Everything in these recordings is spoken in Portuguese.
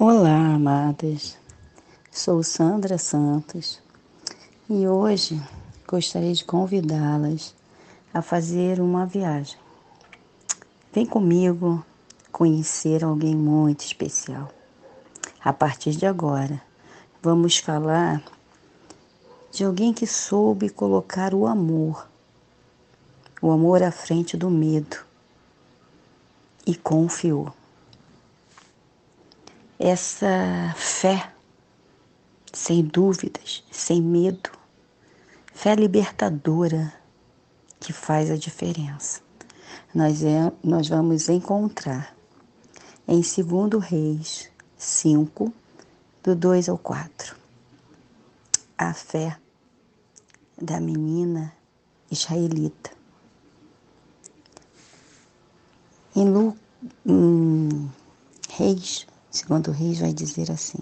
Olá, amadas. Sou Sandra Santos e hoje gostaria de convidá-las a fazer uma viagem. Vem comigo conhecer alguém muito especial. A partir de agora, vamos falar de alguém que soube colocar o amor, o amor à frente do medo e confiou essa fé, sem dúvidas, sem medo, fé libertadora que faz a diferença. Nós, é, nós vamos encontrar em 2 Reis 5, do 2 ao 4, a fé da menina israelita. Em, Lu, em Reis Segundo Reis vai dizer assim: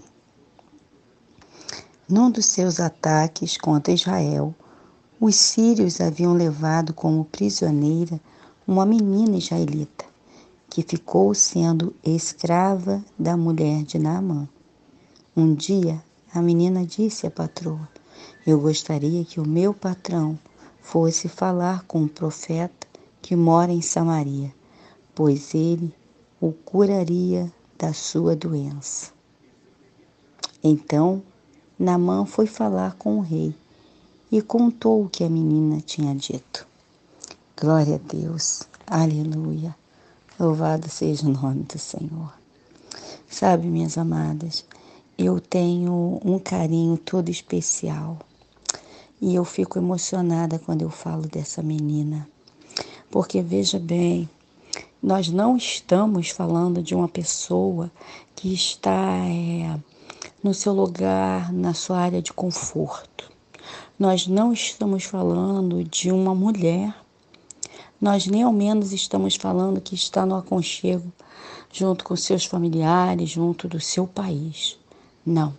Num dos seus ataques contra Israel, os sírios haviam levado como prisioneira uma menina israelita, que ficou sendo escrava da mulher de Naamã. Um dia, a menina disse à patroa: Eu gostaria que o meu patrão fosse falar com o profeta que mora em Samaria, pois ele o curaria da sua doença. Então Namã foi falar com o rei e contou o que a menina tinha dito. Glória a Deus, aleluia, louvado seja o nome do Senhor. Sabe, minhas amadas, eu tenho um carinho todo especial e eu fico emocionada quando eu falo dessa menina, porque veja bem, nós não estamos falando de uma pessoa que está é, no seu lugar, na sua área de conforto. Nós não estamos falando de uma mulher. Nós nem ao menos estamos falando que está no aconchego junto com seus familiares, junto do seu país. Não.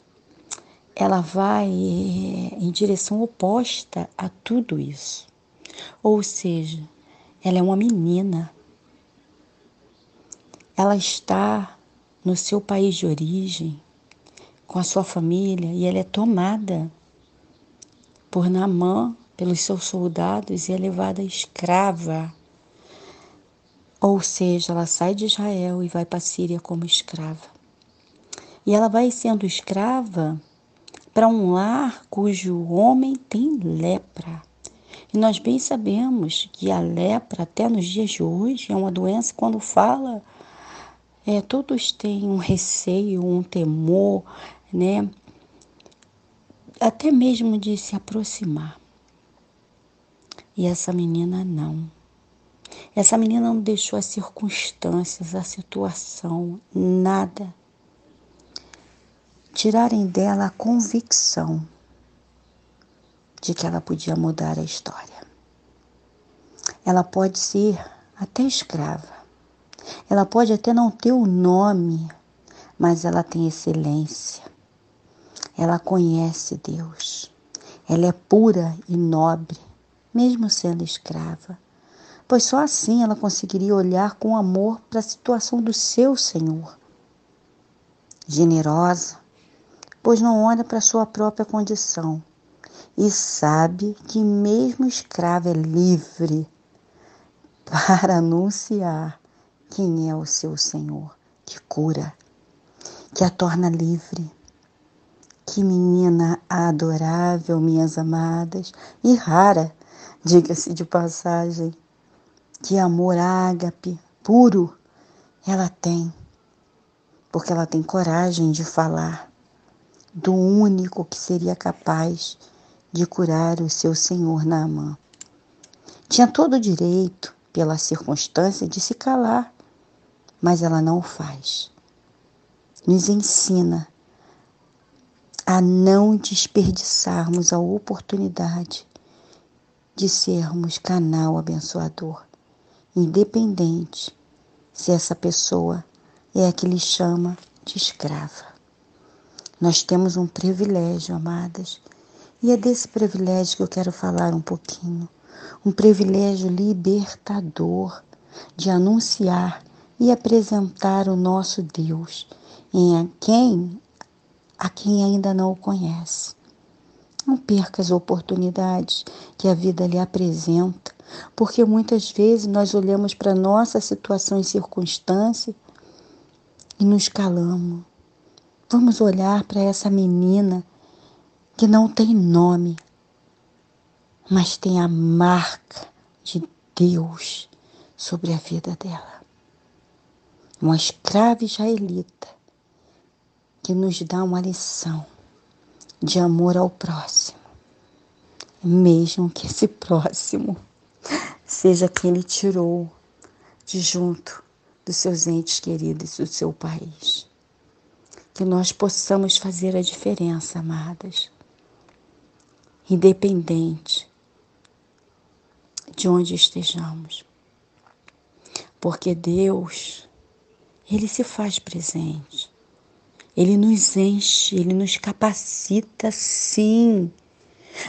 Ela vai é, em direção oposta a tudo isso. Ou seja, ela é uma menina ela está no seu país de origem, com a sua família, e ela é tomada por Namã, pelos seus soldados, e é levada escrava. Ou seja, ela sai de Israel e vai para a Síria como escrava. E ela vai sendo escrava para um lar cujo homem tem lepra. E nós bem sabemos que a lepra, até nos dias de hoje, é uma doença quando fala é, todos têm um receio, um temor, né? Até mesmo de se aproximar. E essa menina não. Essa menina não deixou as circunstâncias, a situação, nada tirarem dela a convicção de que ela podia mudar a história. Ela pode ser até escrava, ela pode até não ter o nome, mas ela tem excelência. Ela conhece Deus. Ela é pura e nobre, mesmo sendo escrava. Pois só assim ela conseguiria olhar com amor para a situação do seu Senhor. Generosa, pois não olha para sua própria condição e sabe que, mesmo escrava, é livre para anunciar quem é o seu Senhor, que cura, que a torna livre. Que menina adorável, minhas amadas, e rara, diga-se de passagem. Que amor ágape, puro, ela tem, porque ela tem coragem de falar do único que seria capaz de curar o seu Senhor Naamã. Tinha todo o direito, pela circunstância, de se calar mas ela não o faz. Nos ensina a não desperdiçarmos a oportunidade de sermos canal abençoador, independente se essa pessoa é a que lhe chama de escrava. Nós temos um privilégio, amadas, e é desse privilégio que eu quero falar um pouquinho. Um privilégio libertador de anunciar e apresentar o nosso Deus em quem a quem ainda não o conhece. Não perca as oportunidades que a vida lhe apresenta, porque muitas vezes nós olhamos para nossa situação e circunstância e nos calamos. Vamos olhar para essa menina que não tem nome, mas tem a marca de Deus sobre a vida dela. Uma escrava israelita que nos dá uma lição de amor ao próximo, mesmo que esse próximo seja quem ele tirou de junto dos seus entes queridos do seu país. Que nós possamos fazer a diferença, amadas, independente de onde estejamos. Porque Deus, Ele se faz presente. Ele nos enche, ele nos capacita, sim.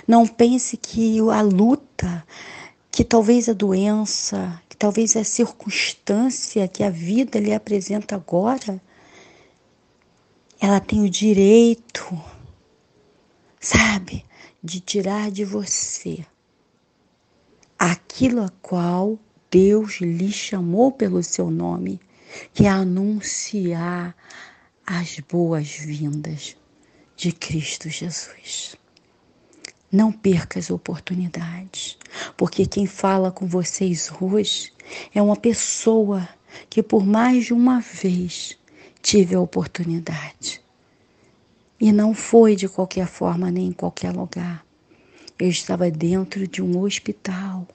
Não pense que a luta, que talvez a doença, que talvez a circunstância que a vida lhe apresenta agora, ela tem o direito, sabe, de tirar de você aquilo a qual Deus lhe chamou pelo seu nome, que é anunciar as boas-vindas de Cristo Jesus. Não perca as oportunidades, porque quem fala com vocês hoje é uma pessoa que por mais de uma vez tive a oportunidade. E não foi de qualquer forma nem em qualquer lugar. Eu estava dentro de um hospital.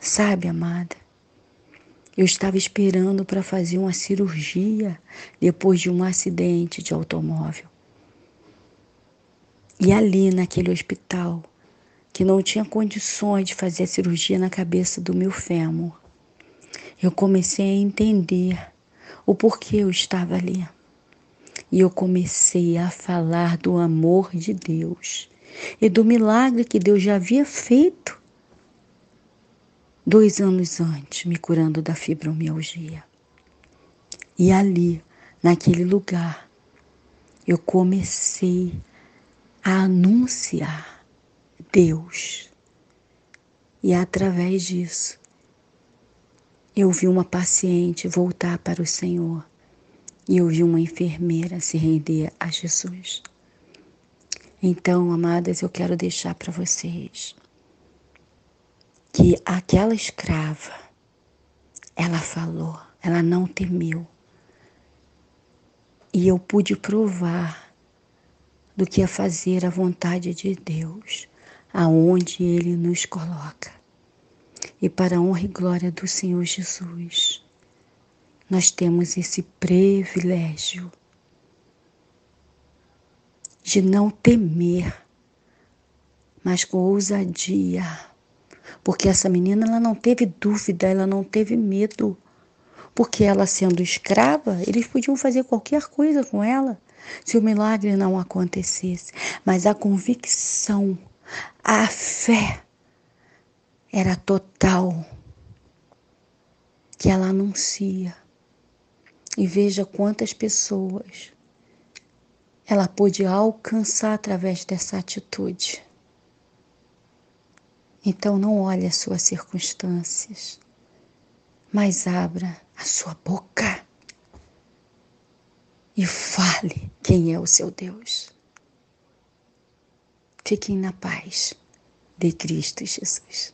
Sabe, amada? Eu estava esperando para fazer uma cirurgia depois de um acidente de automóvel. E ali, naquele hospital, que não tinha condições de fazer a cirurgia na cabeça do meu fêmur, eu comecei a entender o porquê eu estava ali. E eu comecei a falar do amor de Deus e do milagre que Deus já havia feito dois anos antes, me curando da fibromialgia. E ali, naquele lugar, eu comecei a anunciar Deus. E através disso, eu vi uma paciente voltar para o Senhor e eu vi uma enfermeira se render a Jesus. Então, amadas, eu quero deixar para vocês que aquela escrava, ela falou, ela não temeu. E eu pude provar do que é fazer a vontade de Deus, aonde Ele nos coloca. E para a honra e glória do Senhor Jesus, nós temos esse privilégio de não temer, mas com ousadia porque essa menina ela não teve dúvida, ela não teve medo. Porque ela sendo escrava, eles podiam fazer qualquer coisa com ela se o milagre não acontecesse. Mas a convicção, a fé era total que ela anuncia. E veja quantas pessoas ela pôde alcançar através dessa atitude. Então não olhe as suas circunstâncias, mas abra a sua boca e fale quem é o seu Deus. Fiquem na paz de Cristo Jesus.